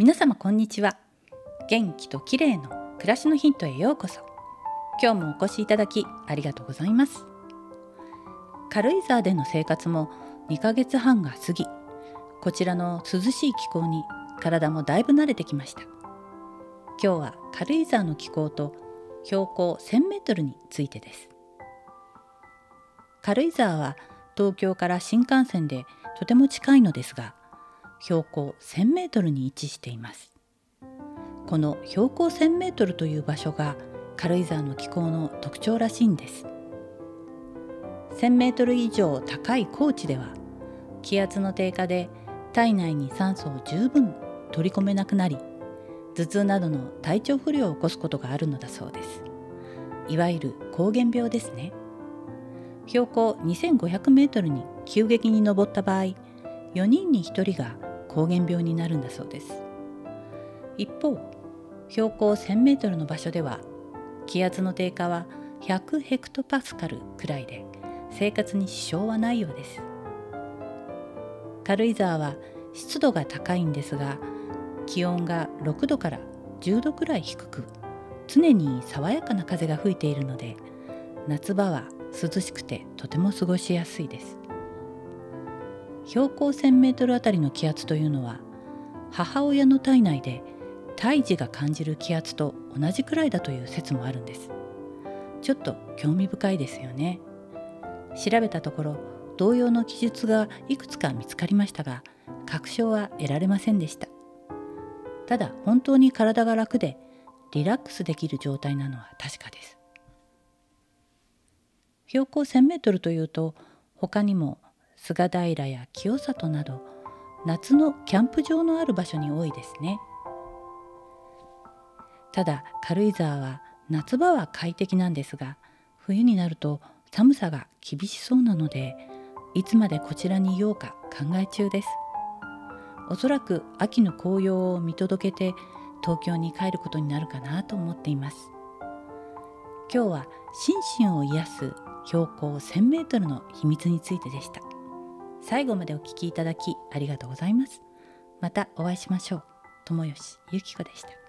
皆様こんにちは。元気と綺麗の暮らしのヒントへようこそ。今日もお越しいただきありがとうございます。軽井沢での生活も2ヶ月半が過ぎこちらの涼しい気候に体もだいぶ慣れてきました。今日は軽井沢の気候と標高1000メートルについてです。軽井沢は東京から新幹線でとても近いのですが標高1000メートルに位置しています。この標高1000メートルという場所が軽井沢の気候の特徴らしいんです。1000メートル以上高い高地では気圧の低下で体内に酸素を十分取り込めなくなり頭痛などの体調不良を起こすことがあるのだそうです。いわゆる膠原病ですね。標高2500メートルに急激に登った場合4人に1人が膠原病になるんだそうです。一方標高1000メートルの場所では気圧の低下は100ヘクトパスカルくらいで生活に支障はないようです。軽井沢は湿度が高いんですが気温が6度から10度くらい低く常に爽やかな風が吹いているので夏場は涼しくてとても過ごしやすいです。標高 1000m あたりの気圧というのは母親の体内で胎児が感じる気圧と同じくらいだという説もあるんです。ちょっと興味深いですよね。調べたところ同様の記述がいくつか見つかりましたが確証は得られませんでした。ただ本当に体が楽でリラックスできる状態なのは確かです。標高 1000m というと他にも菅平や清里など夏のキャンプ場のある場所に多いですね。ただ軽井沢は夏場は快適なんですが冬になると寒さが厳しそうなのでいつまでこちらにいようか考え中です。おそらく秋の紅葉を見届けて東京に帰ることになるかなと思っています。今日は心身を癒す標高 1000m の秘密についてでした。最後までお聴きいただきありがとうございます。またお会いしましょう。友吉ゆき子でした。